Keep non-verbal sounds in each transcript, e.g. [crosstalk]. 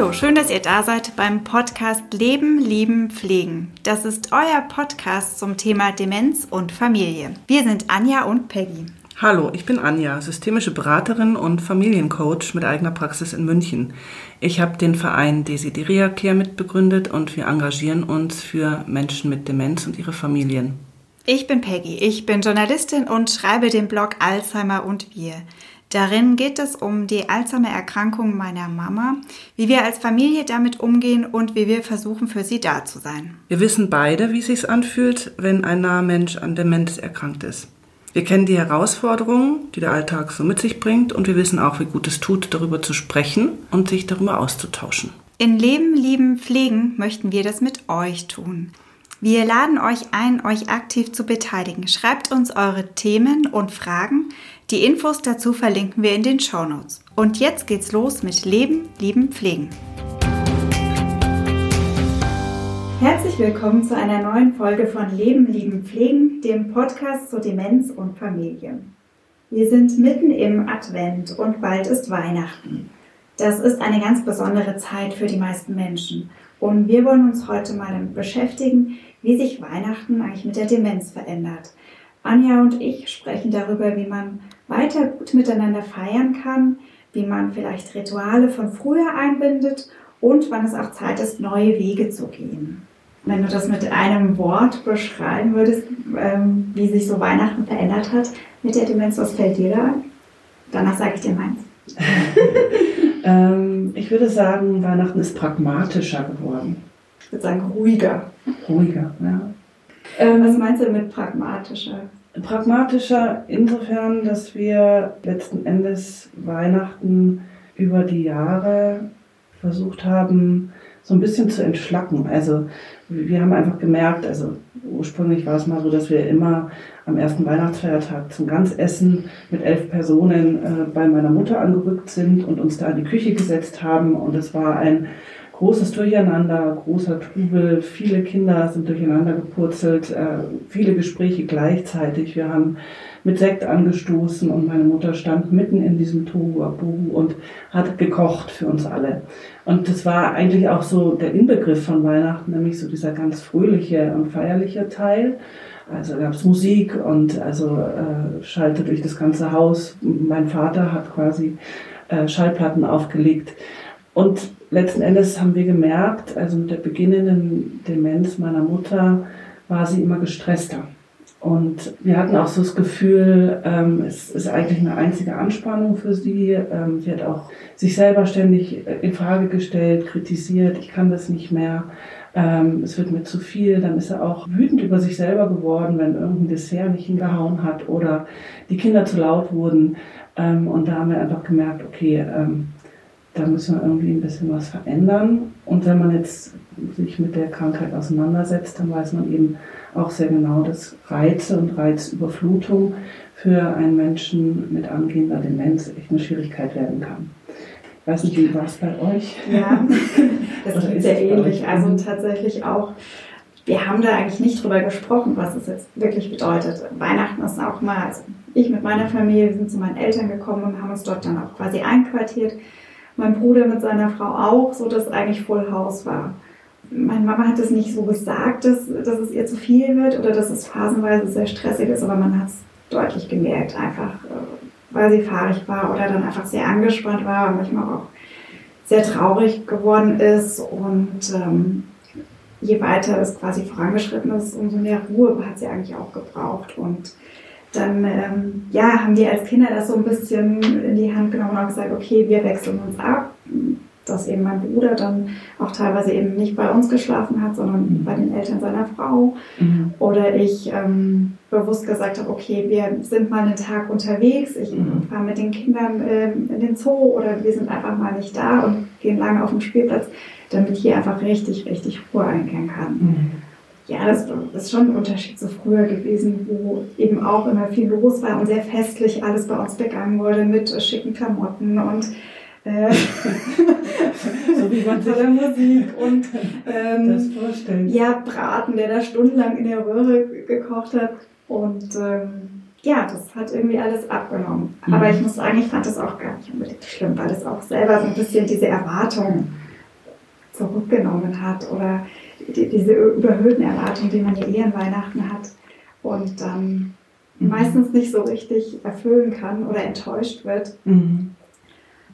Hallo, schön, dass ihr da seid beim Podcast Leben, Lieben, Pflegen. Das ist euer Podcast zum Thema Demenz und Familie. Wir sind Anja und Peggy. Hallo, ich bin Anja, systemische Beraterin und Familiencoach mit eigener Praxis in München. Ich habe den Verein Desideria Care mitbegründet und wir engagieren uns für Menschen mit Demenz und ihre Familien. Ich bin Peggy, ich bin Journalistin und schreibe den Blog Alzheimer und wir. Darin geht es um die Alzheimer-Erkrankung meiner Mama, wie wir als Familie damit umgehen und wie wir versuchen, für sie da zu sein. Wir wissen beide, wie es sich anfühlt, wenn ein naher Mensch an Demenz erkrankt ist. Wir kennen die Herausforderungen, die der Alltag so mit sich bringt und wir wissen auch, wie gut es tut, darüber zu sprechen und sich darüber auszutauschen. In Leben, Lieben, Pflegen möchten wir das mit euch tun. Wir laden euch ein, euch aktiv zu beteiligen. Schreibt uns eure Themen und Fragen. Die Infos dazu verlinken wir in den Show Notes. Und jetzt geht's los mit Leben, Lieben, Pflegen. Herzlich willkommen zu einer neuen Folge von Leben, Lieben, Pflegen, dem Podcast zur Demenz und Familie. Wir sind mitten im Advent und bald ist Weihnachten. Das ist eine ganz besondere Zeit für die meisten Menschen. Und wir wollen uns heute mal damit beschäftigen, wie sich Weihnachten eigentlich mit der Demenz verändert. Anja und ich sprechen darüber, wie man weiter gut miteinander feiern kann, wie man vielleicht Rituale von früher einbindet und wann es auch Zeit ist, neue Wege zu gehen. Wenn du das mit einem Wort beschreiben würdest, ähm, wie sich so Weihnachten verändert hat mit der Demenz, was fällt dir da ein? Danach sage ich dir meins. [laughs] ähm, ich würde sagen, Weihnachten ist pragmatischer geworden. Ich würde sagen ruhiger. Ruhiger, ja. Ähm, was meinst du mit pragmatischer? Pragmatischer insofern, dass wir letzten Endes Weihnachten über die Jahre versucht haben, so ein bisschen zu entschlacken. Also wir haben einfach gemerkt, also ursprünglich war es mal so, dass wir immer am ersten Weihnachtsfeiertag zum Ganzessen mit elf Personen äh, bei meiner Mutter angerückt sind und uns da in die Küche gesetzt haben. Und es war ein großes Durcheinander, großer Trubel, viele Kinder sind durcheinander gepurzelt, äh, viele Gespräche gleichzeitig. Wir haben mit Sekt angestoßen und meine Mutter stand mitten in diesem Tohu und hat gekocht für uns alle. Und das war eigentlich auch so der Inbegriff von Weihnachten, nämlich so dieser ganz fröhliche und feierliche Teil. Also gab es Musik und also äh, schallte durch das ganze Haus. Mein Vater hat quasi äh, Schallplatten aufgelegt. Und letzten Endes haben wir gemerkt, also mit der beginnenden Demenz meiner Mutter war sie immer gestresster. Und wir hatten auch so das Gefühl, ähm, es ist eigentlich eine einzige Anspannung für sie. Ähm, sie hat auch sich selber ständig äh, in Frage gestellt, kritisiert, ich kann das nicht mehr, ähm, es wird mir zu viel. Dann ist er auch wütend über sich selber geworden, wenn irgendein Dessert nicht hingehauen hat oder die Kinder zu laut wurden. Ähm, und da haben wir einfach gemerkt, okay, ähm, da müssen wir irgendwie ein bisschen was verändern. Und wenn man jetzt sich mit der Krankheit auseinandersetzt, dann weiß man eben auch sehr genau, dass Reize und Reizüberflutung für einen Menschen mit angehender Demenz echt eine Schwierigkeit werden kann. Ich weiß nicht, wie war es bei euch? Ja, [laughs] das ist sehr ähnlich. Also tatsächlich auch, wir haben da eigentlich nicht drüber gesprochen, was es jetzt wirklich bedeutet. Weihnachten ist auch mal, also ich mit meiner Familie, wir sind zu meinen Eltern gekommen und haben uns dort dann auch quasi einquartiert mein Bruder mit seiner Frau auch, so dass eigentlich Full House war. Meine Mama hat es nicht so gesagt, dass, dass es ihr zu viel wird oder dass es phasenweise sehr stressig ist, aber man hat es deutlich gemerkt, einfach äh, weil sie fahrig war oder dann einfach sehr angespannt war und manchmal auch sehr traurig geworden ist. Und ähm, je weiter es quasi vorangeschritten ist, umso mehr Ruhe hat sie eigentlich auch gebraucht. Und dann ähm, ja, haben wir als Kinder das so ein bisschen in die Hand genommen und gesagt, okay, wir wechseln uns ab. Dass eben mein Bruder dann auch teilweise eben nicht bei uns geschlafen hat, sondern mhm. bei den Eltern seiner Frau. Mhm. Oder ich ähm, bewusst gesagt habe, okay, wir sind mal einen Tag unterwegs, ich mhm. fahre mit den Kindern ähm, in den Zoo oder wir sind einfach mal nicht da und gehen lange auf den Spielplatz, damit hier einfach richtig, richtig Ruhe einkehren kann. Ja, das ist schon ein Unterschied zu früher gewesen, wo eben auch immer viel los war und sehr festlich alles bei uns begangen wurde mit äh, schicken Klamotten und äh, [laughs] so wie man [laughs] sich der Musik und ähm, das vorstellt. Ja, Braten, der da stundenlang in der Röhre gekocht hat und ähm, ja, das hat irgendwie alles abgenommen. Mhm. Aber ich muss sagen, ich fand das auch gar nicht unbedingt schlimm, weil es auch selber so ein bisschen diese Erwartungen zurückgenommen hat oder die, diese überhöhten Erwartungen, die man ja eher an Weihnachten hat und dann mhm. meistens nicht so richtig erfüllen kann oder enttäuscht wird. Mhm.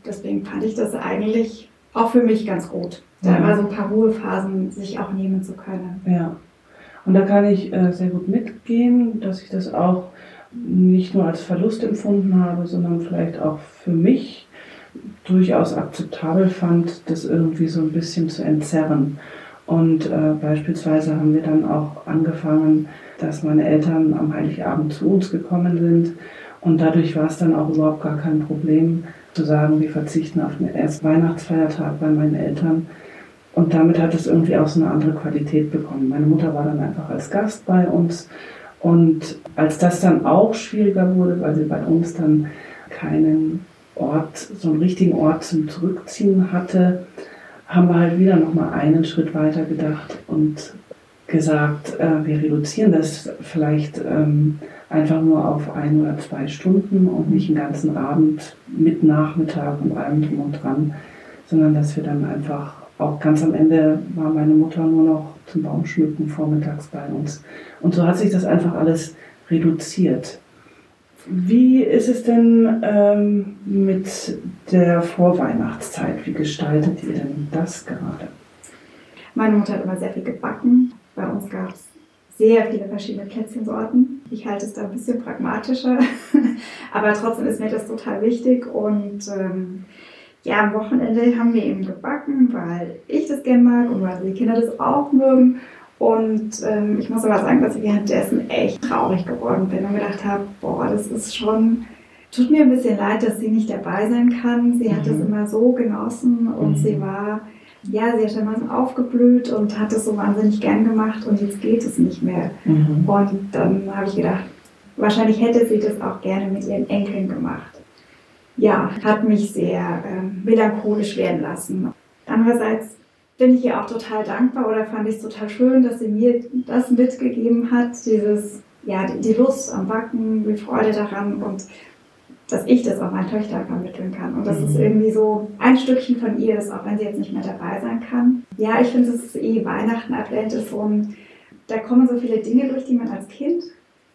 Deswegen fand ich das eigentlich auch für mich ganz gut, da immer so ein paar Ruhephasen sich auch nehmen zu können. Ja. Und da kann ich äh, sehr gut mitgehen, dass ich das auch nicht nur als Verlust empfunden habe, sondern vielleicht auch für mich durchaus akzeptabel fand, das irgendwie so ein bisschen zu entzerren. Und äh, beispielsweise haben wir dann auch angefangen, dass meine Eltern am Heiligabend zu uns gekommen sind. Und dadurch war es dann auch überhaupt gar kein Problem zu sagen, wir verzichten auf den ersten Weihnachtsfeiertag bei meinen Eltern. Und damit hat es irgendwie auch so eine andere Qualität bekommen. Meine Mutter war dann einfach als Gast bei uns. Und als das dann auch schwieriger wurde, weil sie bei uns dann keinen Ort, so einen richtigen Ort zum Zurückziehen hatte, haben wir halt wieder nochmal einen Schritt weiter gedacht und gesagt, äh, wir reduzieren das vielleicht ähm, einfach nur auf ein oder zwei Stunden und nicht den ganzen Abend mit Nachmittag und allem drum und dran, sondern dass wir dann einfach auch ganz am Ende war meine Mutter nur noch zum Baumschmücken vormittags bei uns. Und so hat sich das einfach alles reduziert. Wie ist es denn ähm, mit der Vorweihnachtszeit? Wie gestaltet ihr denn das gerade? Meine Mutter hat immer sehr viel gebacken. Bei uns gab es sehr viele verschiedene Plätzchensorten. Ich halte es da ein bisschen pragmatischer, [laughs] aber trotzdem ist mir das total wichtig. Und ähm, ja, am Wochenende haben wir eben gebacken, weil ich das gerne mag und weil die Kinder das auch mögen. Und ähm, ich muss aber sagen, dass ich währenddessen echt traurig geworden bin und gedacht habe, boah, das ist schon, tut mir ein bisschen leid, dass sie nicht dabei sein kann. Sie hat es mhm. immer so genossen und mhm. sie war, ja, sie hat immer so aufgeblüht und hat es so wahnsinnig gern gemacht und jetzt geht es nicht mehr. Mhm. Und dann habe ich gedacht, wahrscheinlich hätte sie das auch gerne mit ihren Enkeln gemacht. Ja, hat mich sehr äh, melancholisch werden lassen. Andererseits bin ich ihr auch total dankbar oder fand ich es total schön, dass sie mir das mitgegeben hat, dieses, ja, die Lust am Backen, die Freude daran und dass ich das auch meinen Töchtern vermitteln kann. Und das mhm. ist irgendwie so ein Stückchen von ihr ist, auch wenn sie jetzt nicht mehr dabei sein kann. Ja, ich finde, es ist eh Weihnachten, Advent ist so ein, da kommen so viele Dinge durch, die man als Kind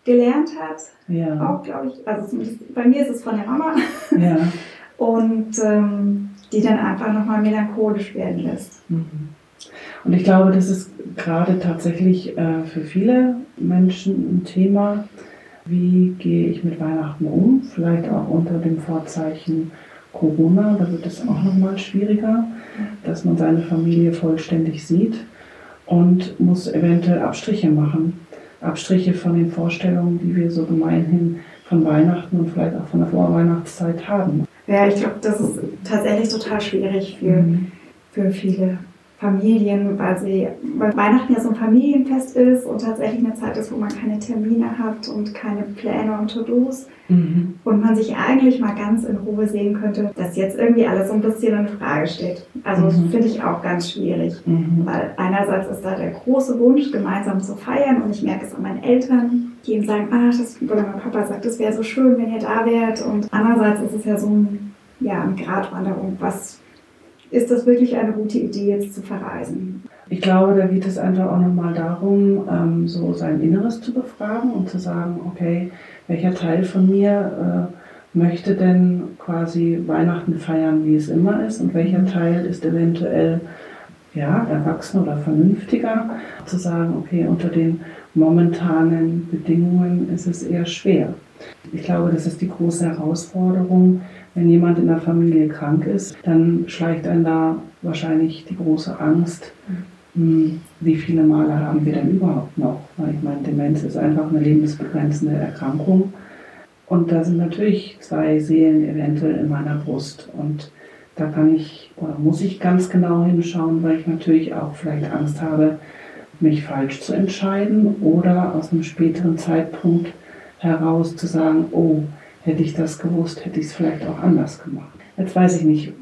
gelernt hat. Ja. Auch, glaube ich, also bei mir ist es von der Mama. Ja. [laughs] Und ähm, die dann einfach nochmal melancholisch werden lässt. Mhm. Und ich glaube, das ist gerade tatsächlich äh, für viele Menschen ein Thema, wie gehe ich mit Weihnachten um, vielleicht auch unter dem Vorzeichen Corona, da wird es auch nochmal schwieriger, dass man seine Familie vollständig sieht und muss eventuell Abstriche machen. Abstriche von den Vorstellungen, die wir so gemeinhin von Weihnachten und vielleicht auch von der Vorweihnachtszeit haben. Ja, ich glaube, das ist tatsächlich total schwierig für, mhm. für viele Familien, weil, sie, weil Weihnachten ja so ein Familienfest ist und tatsächlich eine Zeit ist, wo man keine Termine hat und keine Pläne und To-Dos. Mhm. Und man sich eigentlich mal ganz in Ruhe sehen könnte, dass jetzt irgendwie alles so ein bisschen in Frage steht. Also mhm. finde ich auch ganz schwierig, mhm. weil einerseits ist da der große Wunsch, gemeinsam zu feiern und ich merke es an meinen Eltern, die eben sagen, ah, das, oder mein Papa sagt, es wäre so schön, wenn ihr da wärt. Und andererseits ist es ja so ein, ja, eine Gratwanderung, was ist das wirklich eine gute Idee, jetzt zu verreisen? Ich glaube, da geht es einfach auch nochmal darum, ähm, so sein Inneres zu befragen und zu sagen, okay, welcher Teil von mir äh, möchte denn quasi Weihnachten feiern, wie es immer ist und welcher Teil ist eventuell ja, erwachsen oder vernünftiger, zu sagen, okay, unter den momentanen Bedingungen ist es eher schwer. Ich glaube, das ist die große Herausforderung, wenn jemand in der Familie krank ist, dann schleicht einen da wahrscheinlich die große Angst, hm, wie viele Male haben wir denn überhaupt noch? Weil ich meine, Demenz ist einfach eine lebensbegrenzende Erkrankung. Und da sind natürlich zwei Seelen eventuell in meiner Brust. Und da kann ich oder muss ich ganz genau hinschauen, weil ich natürlich auch vielleicht Angst habe, mich falsch zu entscheiden oder aus einem späteren Zeitpunkt heraus zu sagen, oh, Hätte ich das gewusst, hätte ich es vielleicht auch anders gemacht. Jetzt weiß ich nicht,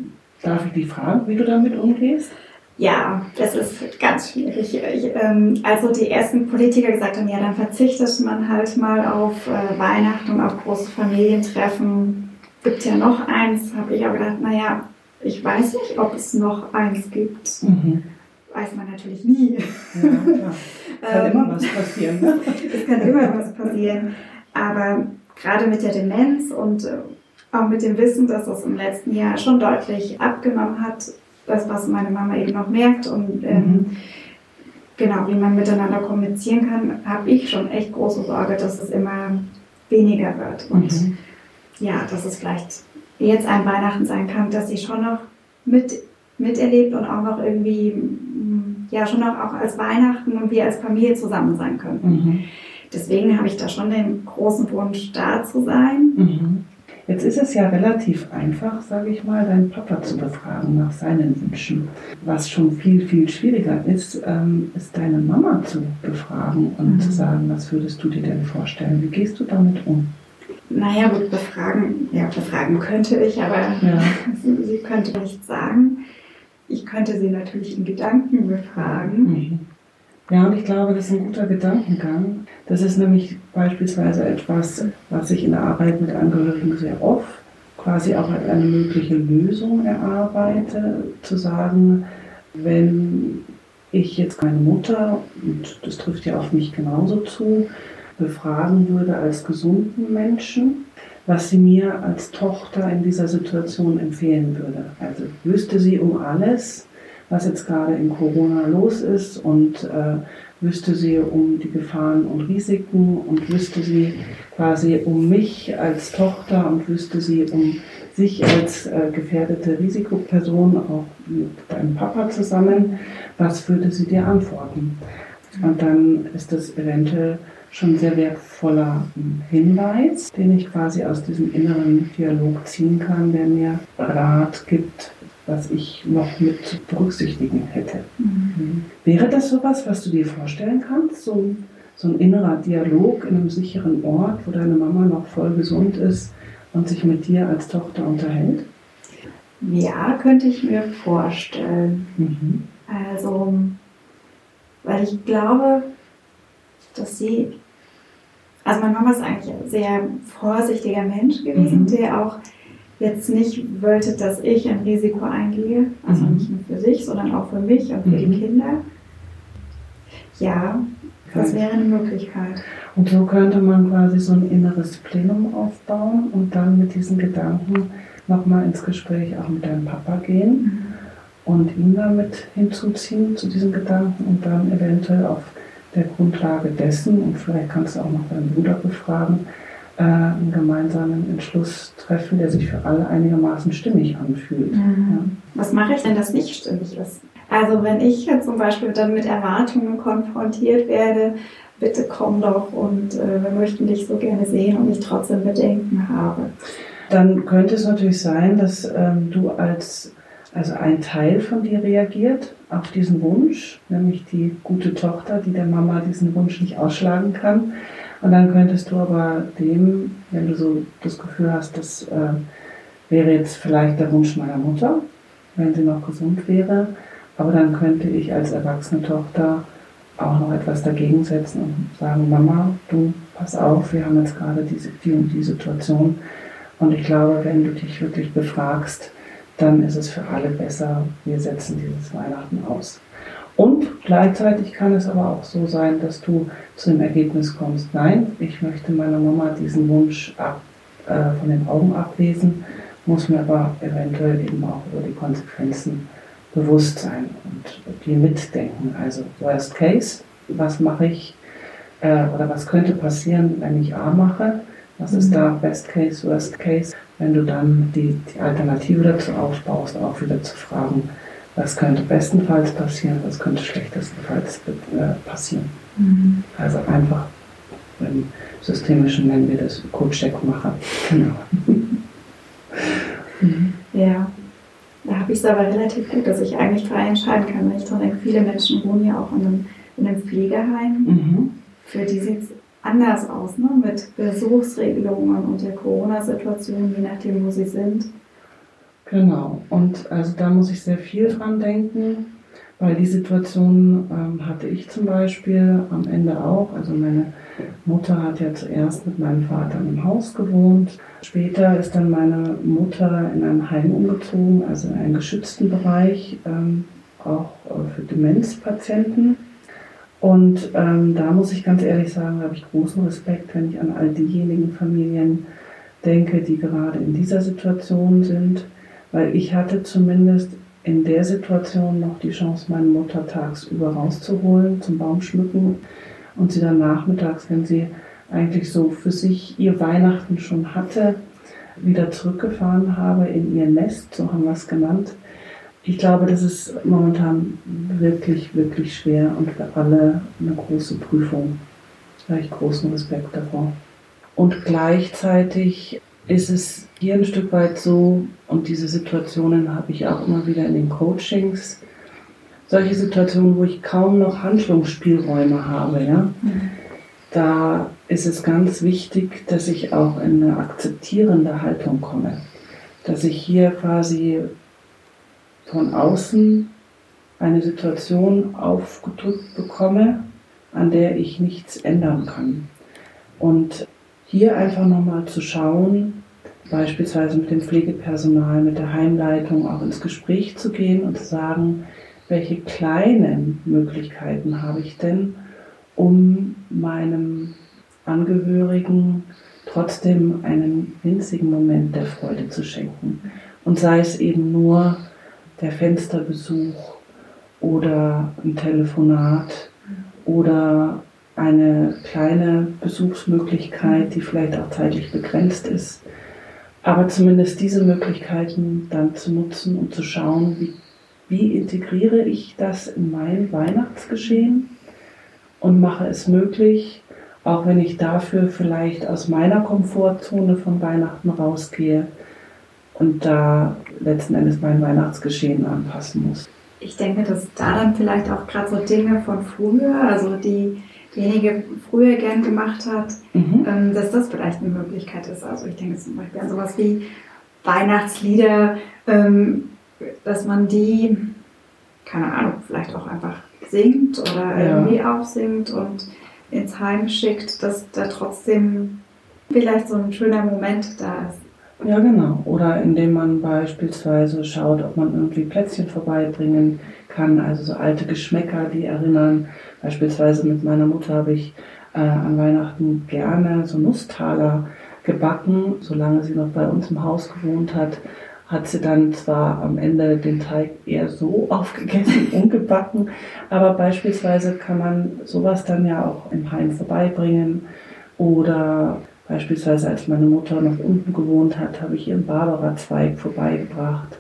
darf ich dich fragen, wie du damit umgehst? Ja, das ist ganz schwierig. Ich, ähm, also die ersten Politiker gesagt haben, ja, dann verzichtet man halt mal auf äh, Weihnachten und auf große Familientreffen. Gibt ja noch eins, habe ich auch gedacht, naja, Ich weiß nicht, ob es noch eins gibt. Mhm. Weiß man natürlich nie. Ja. [laughs] Kann ähm, immer was passieren. [laughs] Es kann immer was passieren. Aber gerade mit der Demenz und äh, auch mit dem Wissen, dass es im letzten Jahr schon deutlich abgenommen hat, das, was meine Mama eben noch merkt und ähm, mhm. genau, wie man miteinander kommunizieren kann, habe ich schon echt große Sorge, dass es immer weniger wird. Und mhm. ja, dass es vielleicht jetzt ein Weihnachten sein kann, dass sie schon noch mit, miterlebt und auch noch irgendwie, ja, schon noch auch als Weihnachten und wir als Familie zusammen sein könnten. Mhm. Deswegen habe ich da schon den großen Wunsch, da zu sein. Mhm. Jetzt ist es ja relativ einfach, sage ich mal, deinen Papa zu befragen nach seinen Wünschen. Was schon viel, viel schwieriger ist, ähm, ist deine Mama zu befragen und mhm. zu sagen, was würdest du dir denn vorstellen? Wie gehst du damit um? Naja, gut, befragen, ja, befragen könnte ich, aber ja. [laughs] sie, sie, könnte nichts sagen. Ich könnte sie natürlich in Gedanken befragen. Mhm. Ja, und ich glaube, das ist ein guter Gedankengang. Das ist nämlich beispielsweise etwas, was ich in der Arbeit mit Angehörigen sehr oft quasi auch als eine mögliche Lösung erarbeite, zu sagen, wenn ich jetzt meine Mutter, und das trifft ja auf mich genauso zu, befragen würde als gesunden Menschen, was sie mir als Tochter in dieser Situation empfehlen würde. Also wüsste sie um alles, was jetzt gerade in Corona los ist und äh, wüsste sie um die Gefahren und Risiken und wüsste sie quasi um mich als Tochter und wüsste sie um sich als äh, gefährdete Risikoperson, auch mit deinem Papa zusammen, was würde sie dir antworten? Und dann ist das eventuell schon sehr wertvoller Hinweis, den ich quasi aus diesem inneren Dialog ziehen kann, der mir Rat gibt, was ich noch mit zu berücksichtigen hätte. Mhm. Wäre das sowas, was du dir vorstellen kannst? So, so ein innerer Dialog in einem sicheren Ort, wo deine Mama noch voll gesund ist und sich mit dir als Tochter unterhält? Ja, könnte ich mir vorstellen. Mhm. Also, weil ich glaube, dass sie, also meine Mama ist eigentlich ein sehr vorsichtiger Mensch gewesen, mhm. der auch jetzt nicht wollte, dass ich ein Risiko eingehe, also mhm. nicht nur für sich, sondern auch für mich und für mhm. die Kinder. Ja, das wäre eine Möglichkeit. Und so könnte man quasi so ein inneres Plenum aufbauen und dann mit diesen Gedanken nochmal ins Gespräch auch mit deinem Papa gehen mhm. und ihn damit hinzuziehen zu diesen Gedanken und dann eventuell auf der Grundlage dessen, und vielleicht kannst du auch noch deinen Bruder befragen, einen gemeinsamen Entschluss treffen, der sich für alle einigermaßen stimmig anfühlt. Mhm. Ja. Was mache ich, wenn das nicht stimmig ist? Also wenn ich zum Beispiel dann mit Erwartungen konfrontiert werde, bitte komm doch und äh, wir möchten dich so gerne sehen und ich trotzdem Bedenken habe. Dann könnte es natürlich sein, dass ähm, du als also ein Teil von dir reagiert auf diesen Wunsch, nämlich die gute Tochter, die der Mama diesen Wunsch nicht ausschlagen kann. Und dann könntest du aber dem, wenn du so das Gefühl hast, das äh, wäre jetzt vielleicht der Wunsch meiner Mutter, wenn sie noch gesund wäre, aber dann könnte ich als erwachsene Tochter auch noch etwas dagegen setzen und sagen, Mama, du pass auf, wir haben jetzt gerade diese, die und die Situation. Und ich glaube, wenn du dich wirklich befragst, dann ist es für alle besser, wir setzen dieses Weihnachten aus. Und gleichzeitig kann es aber auch so sein, dass du zu dem Ergebnis kommst, nein, ich möchte meiner Mama diesen Wunsch ab, äh, von den Augen ablesen, muss mir aber eventuell eben auch über die Konsequenzen bewusst sein und die mitdenken. Also Worst Case, was mache ich äh, oder was könnte passieren, wenn ich A mache? Was ist mhm. da Best Case, Worst Case? Wenn du dann die, die Alternative dazu aufbaust, auch wieder zu fragen, was könnte bestenfalls passieren, was könnte schlechtestenfalls äh, passieren. Mhm. Also einfach im Systemischen nennen wir das Codecheck-Macher. Genau. [laughs] mhm. Ja, da habe ich es aber relativ gut, dass ich eigentlich frei entscheiden kann. Wenn ich denke, viele Menschen wohnen ja auch in einem, in einem Pflegeheim. Mhm. Für die sieht es anders aus, ne? mit Besuchsregelungen und der Corona-Situation, je nachdem, wo sie sind. Genau, und also da muss ich sehr viel dran denken, Weil die Situation ähm, hatte ich zum Beispiel am Ende auch. Also meine Mutter hat ja zuerst mit meinem Vater im Haus gewohnt. Später ist dann meine Mutter in ein Heim umgezogen, also in einen geschützten Bereich, ähm, auch äh, für Demenzpatienten. Und ähm, da muss ich ganz ehrlich sagen, habe ich großen Respekt, wenn ich an all diejenigen Familien denke, die gerade in dieser Situation sind, weil ich hatte zumindest in der Situation noch die Chance, meine Mutter tagsüber rauszuholen zum Baumschmücken und sie dann nachmittags, wenn sie eigentlich so für sich ihr Weihnachten schon hatte, wieder zurückgefahren habe in ihr Nest, so haben wir es genannt. Ich glaube, das ist momentan wirklich, wirklich schwer und für alle eine große Prüfung. Da habe ich großen Respekt davor. Und gleichzeitig ist es hier ein Stück weit so, und diese Situationen habe ich auch immer wieder in den Coachings, solche Situationen, wo ich kaum noch Handlungsspielräume habe, ja, mhm. da ist es ganz wichtig, dass ich auch in eine akzeptierende Haltung komme. Dass ich hier quasi von außen eine Situation aufgedrückt bekomme, an der ich nichts ändern kann. Und hier einfach nochmal zu schauen, beispielsweise mit dem Pflegepersonal, mit der Heimleitung auch ins Gespräch zu gehen und zu sagen, welche kleinen Möglichkeiten habe ich denn, um meinem Angehörigen trotzdem einen winzigen Moment der Freude zu schenken. Und sei es eben nur der Fensterbesuch oder ein Telefonat oder eine kleine Besuchsmöglichkeit, die vielleicht auch zeitlich begrenzt ist. Aber zumindest diese Möglichkeiten dann zu nutzen und zu schauen, wie, wie integriere ich das in mein Weihnachtsgeschehen und mache es möglich, auch wenn ich dafür vielleicht aus meiner Komfortzone von Weihnachten rausgehe und da letzten Endes mein Weihnachtsgeschehen anpassen muss. Ich denke, dass da dann vielleicht auch gerade so Dinge von früher, also die derjenige früher gern gemacht hat, mhm. ähm, dass das vielleicht eine Möglichkeit ist. Also ich denke zum Beispiel an sowas wie Weihnachtslieder, ähm, dass man die, keine Ahnung, vielleicht auch einfach singt oder ja. irgendwie aufsingt und ins Heim schickt, dass da trotzdem vielleicht so ein schöner Moment da ist. Ja, genau. Oder indem man beispielsweise schaut, ob man irgendwie Plätzchen vorbeibringen kann, also so alte Geschmäcker, die erinnern. Beispielsweise mit meiner Mutter habe ich äh, an Weihnachten gerne so Nusstaler gebacken. Solange sie noch bei uns im Haus gewohnt hat, hat sie dann zwar am Ende den Teig eher so [laughs] aufgegessen, ungebacken, aber beispielsweise kann man sowas dann ja auch im Heim vorbeibringen oder Beispielsweise als meine Mutter noch unten gewohnt hat, habe ich ihren Barbara-Zweig vorbeigebracht.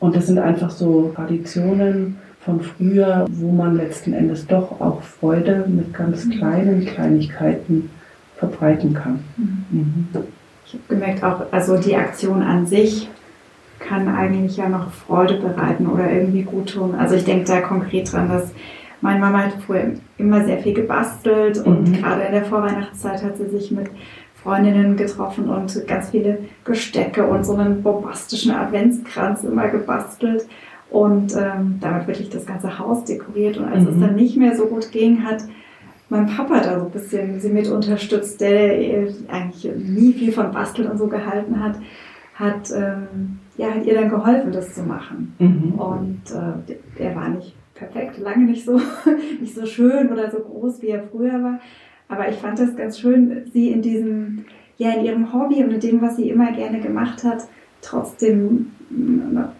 Und das sind einfach so Traditionen von früher, wo man letzten Endes doch auch Freude mit ganz mhm. kleinen Kleinigkeiten verbreiten kann. Mhm. mhm. Ich habe gemerkt auch, also die Aktion an sich kann eigentlich ja noch Freude bereiten oder irgendwie gut tun. Also ich denke da konkret dran, dass meine Mama hat früher immer sehr viel gebastelt und mhm. gerade in der Vorweihnachtszeit hat sie sich mit Freundinnen getroffen und ganz viele Gestecke und so einen bombastischen Adventskranz immer gebastelt und ähm, damit wirklich das ganze Haus dekoriert. Und als mhm. es dann nicht mehr so gut ging, hat mein Papa da so ein bisschen sie mit unterstützt, der eigentlich nie viel von Basteln und so gehalten hat, hat, ähm, ja, hat ihr dann geholfen, das zu machen. Mhm. Und äh, der war nicht perfekt, lange nicht so, [laughs] nicht so schön oder so groß, wie er früher war. Aber ich fand das ganz schön, sie in diesem, ja, in ihrem Hobby und in dem, was sie immer gerne gemacht hat, trotzdem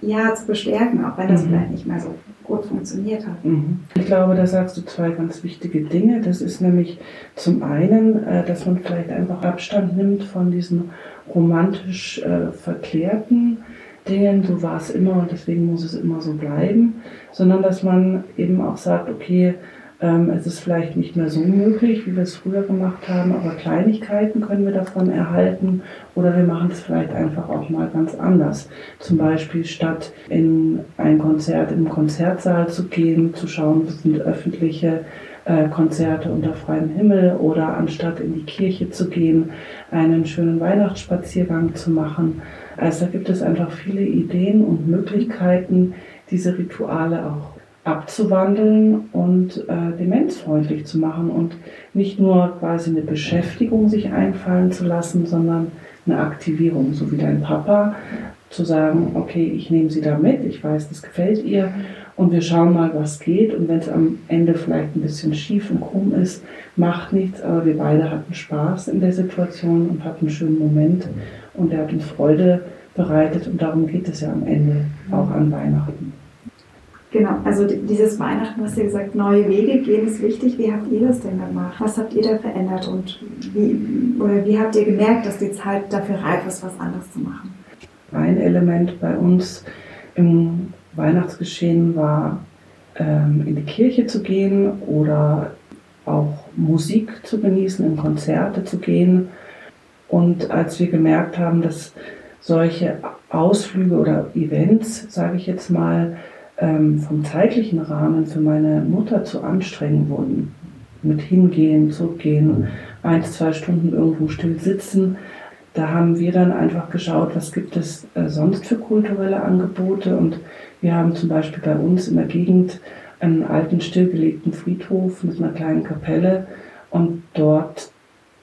ja, zu bestärken, auch wenn das mhm. vielleicht nicht mehr so gut funktioniert hat. Mhm. Ich glaube, da sagst du zwei ganz wichtige Dinge. Das ist nämlich zum einen, äh, dass man vielleicht einfach Abstand nimmt von diesen romantisch äh, verklärten Dingen, so war es immer und deswegen muss es immer so bleiben, sondern dass man eben auch sagt, okay, ähm, es ist vielleicht nicht mehr so möglich, wie wir es früher gemacht haben, aber Kleinigkeiten können wir davon erhalten oder wir machen es vielleicht einfach auch mal ganz anders. Zum Beispiel statt in ein Konzert im Konzertsaal zu gehen, zu schauen, was sind öffentliche äh, Konzerte unter freiem Himmel oder anstatt in die Kirche zu gehen, einen schönen Weihnachtsspaziergang zu machen. Also da gibt es einfach viele Ideen und Möglichkeiten, diese Rituale auch abzuwandeln und äh, demenzfreundlich zu machen und nicht nur quasi eine Beschäftigung sich einfallen zu lassen, sondern eine Aktivierung, so wie dein Papa, zu sagen, okay, ich nehme sie da mit, ich weiß, das gefällt ihr und wir schauen mal, was geht und wenn es am Ende vielleicht ein bisschen schief und krumm ist, macht nichts, aber wir beide hatten Spaß in der Situation und hatten einen schönen Moment und er hat uns Freude bereitet und darum geht es ja am Ende auch an Weihnachten. Genau, also dieses Weihnachten, was ihr gesagt, neue Wege gehen ist wichtig. Wie habt ihr das denn gemacht? Was habt ihr da verändert und wie, oder wie habt ihr gemerkt, dass die Zeit dafür reif ist, was anderes zu machen? Ein Element bei uns im Weihnachtsgeschehen war, ähm, in die Kirche zu gehen oder auch Musik zu genießen, in Konzerte zu gehen. Und als wir gemerkt haben, dass solche Ausflüge oder Events, sage ich jetzt mal, ähm, vom zeitlichen Rahmen für meine Mutter zu anstrengend wurden. Mit hingehen, zurückgehen, ein, zwei Stunden irgendwo still sitzen. Da haben wir dann einfach geschaut, was gibt es äh, sonst für kulturelle Angebote. Und wir haben zum Beispiel bei uns in der Gegend einen alten stillgelegten Friedhof mit einer kleinen Kapelle und dort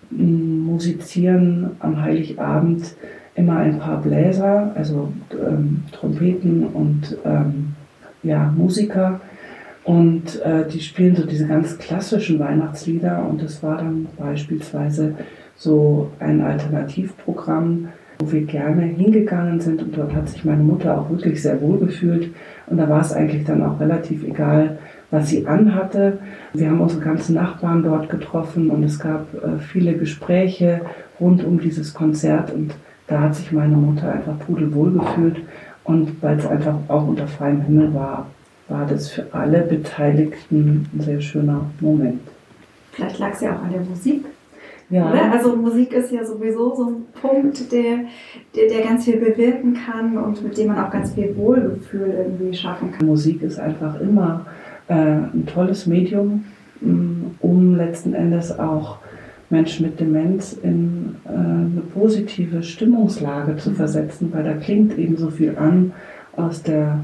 mm, musizieren am Heiligabend immer ein paar Bläser, also ähm, Trompeten und ähm, ja, Musiker. Und äh, die spielen so diese ganz klassischen Weihnachtslieder. Und das war dann beispielsweise so ein Alternativprogramm, wo wir gerne hingegangen sind. Und dort hat sich meine Mutter auch wirklich sehr wohl gefühlt. Und da war es eigentlich dann auch relativ egal, was sie anhatte. Wir haben unsere ganzen Nachbarn dort getroffen. Und es gab äh, viele Gespräche rund um dieses Konzert. Und da hat sich meine Mutter einfach pudelwohl gefühlt und weil es einfach auch unter freiem Himmel war, war das für alle Beteiligten ein sehr schöner Moment. Vielleicht lag es ja auch an der Musik. Ja. Oder? Also Musik ist ja sowieso so ein Punkt, der, der, der ganz viel bewirken kann und mit dem man auch ganz viel Wohlgefühl irgendwie schaffen kann. Musik ist einfach immer äh, ein tolles Medium, mm, um letzten Endes auch Menschen mit Demenz in äh, eine positive Stimmungslage zu versetzen, weil da klingt eben so viel an aus der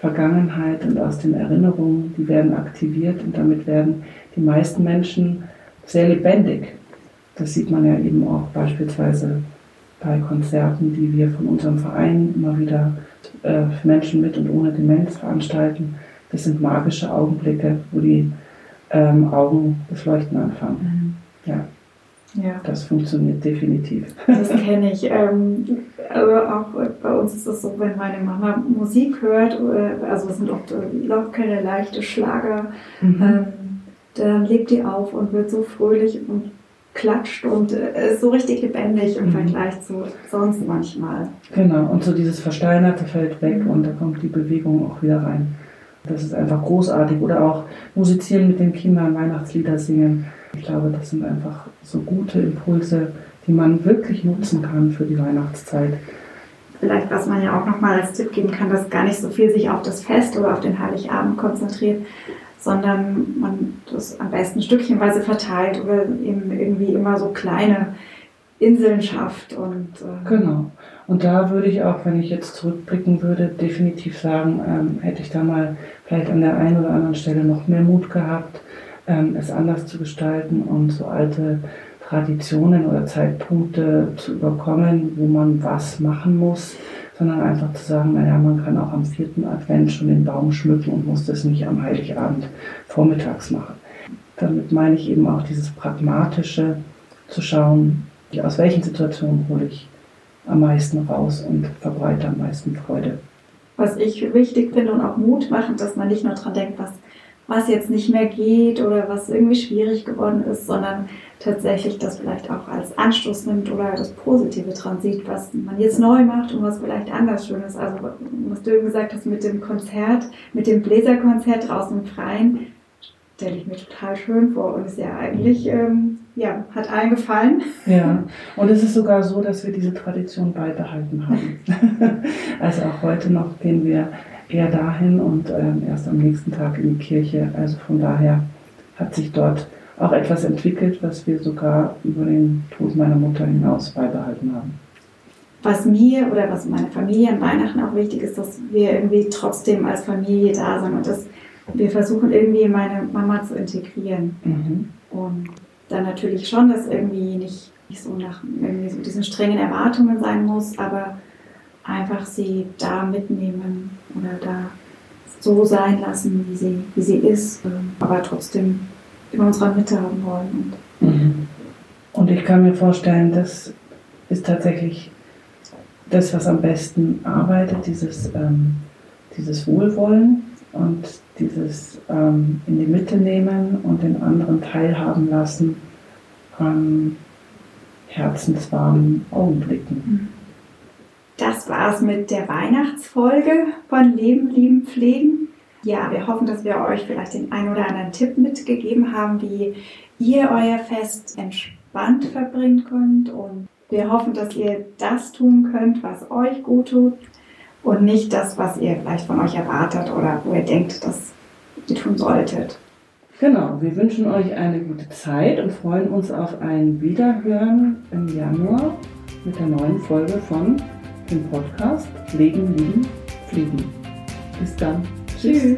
Vergangenheit und aus den Erinnerungen, die werden aktiviert und damit werden die meisten Menschen sehr lebendig. Das sieht man ja eben auch beispielsweise bei Konzerten, die wir von unserem Verein immer wieder äh, für Menschen mit und ohne Demenz veranstalten. Das sind magische Augenblicke, wo die ähm, Augen das Leuchten anfangen. Mhm. Ja. Ja. Das funktioniert definitiv. Das kenne ich. Ähm, aber auch bei uns ist es so, wenn meine Mama Musik hört, äh, also es sind oft äh, lockere, leichte Schlager, mhm. ähm, dann lebt die auf und wird so fröhlich und klatscht und äh, ist so richtig lebendig im mhm. Vergleich zu sonst manchmal. Genau, und so dieses Versteinerte fällt weg mhm. und da kommt die Bewegung auch wieder rein. Das ist einfach großartig. Oder auch musizieren mit den Kindern, Weihnachtslieder singen. Ich glaube, das sind einfach so gute Impulse, die man wirklich nutzen kann für die Weihnachtszeit. Vielleicht, was man ja auch nochmal als Tipp geben kann, dass gar nicht so viel sich auf das Fest oder auf den Heiligabend konzentriert, sondern man das am besten stückchenweise verteilt oder eben irgendwie immer so kleine Inseln schafft. Und, äh genau. Und da würde ich auch, wenn ich jetzt zurückblicken würde, definitiv sagen, ähm, hätte ich da mal vielleicht an der einen oder anderen Stelle noch mehr Mut gehabt, ähm, es anders zu gestalten und so alte Traditionen oder Zeitpunkte zu überkommen, wo man was machen muss, sondern einfach zu sagen, naja, man kann auch am vierten Advent schon den Baum schmücken und muss das nicht am Heiligabend vormittags machen. Damit meine ich eben auch dieses Pragmatische, zu schauen, aus welchen Situationen hole ich am meisten raus und verbreite am meisten Freude. Was ich wichtig finde und auch Mut machen, dass man nicht nur daran denkt, was, was jetzt nicht mehr geht oder was irgendwie schwierig geworden ist, sondern tatsächlich das vielleicht auch als Anstoß nimmt oder das Positive dran sieht, was man jetzt neu macht und was vielleicht anders schön ist. Also was du eben gesagt hast mit dem Konzert, mit dem Bläserkonzert draußen im Freien, stelle ich mir total schön vor und ist ja eigentlich, ähm, ja, hat allen gefallen. Ja, und es ist sogar so, dass wir diese Tradition beibehalten haben. [laughs] also auch heute noch gehen wir eher dahin und ähm, erst am nächsten Tag in die Kirche. Also von daher hat sich dort auch etwas entwickelt, was wir sogar über den Tod meiner Mutter hinaus beibehalten haben. Was mir oder was meiner Familie an Weihnachten auch wichtig ist, dass wir irgendwie trotzdem als Familie da sind und das wir versuchen irgendwie meine Mama zu integrieren. Mhm. Und dann natürlich schon, dass irgendwie nicht, nicht so nach irgendwie so diesen strengen Erwartungen sein muss, aber einfach sie da mitnehmen oder da so sein lassen, wie sie, wie sie ist, ähm, aber trotzdem in unserer Mitte haben wollen. Und Mhm. Und ich kann mir vorstellen, das ist tatsächlich das, was am besten arbeitet, dieses, ähm, dieses Wohlwollen und dieses ähm, in die Mitte nehmen und den anderen teilhaben lassen an herzenswarmen Augenblicken. Das war's mit der Weihnachtsfolge von Leben, Lieben, Pflegen. Ja, wir hoffen, dass wir euch vielleicht den ein oder anderen Tipp mitgegeben haben, wie ihr euer Fest entspannt verbringen könnt. Und wir hoffen, dass ihr das tun könnt, was euch gut tut und nicht das, was ihr vielleicht von euch erwartet oder wo ihr denkt, dass ihr tun solltet. Genau, wir wünschen euch eine gute Zeit und freuen uns auf ein Wiederhören im Januar mit der neuen Folge von dem Podcast Leben, Lieben, Fliegen. Bis dann. Tschüss.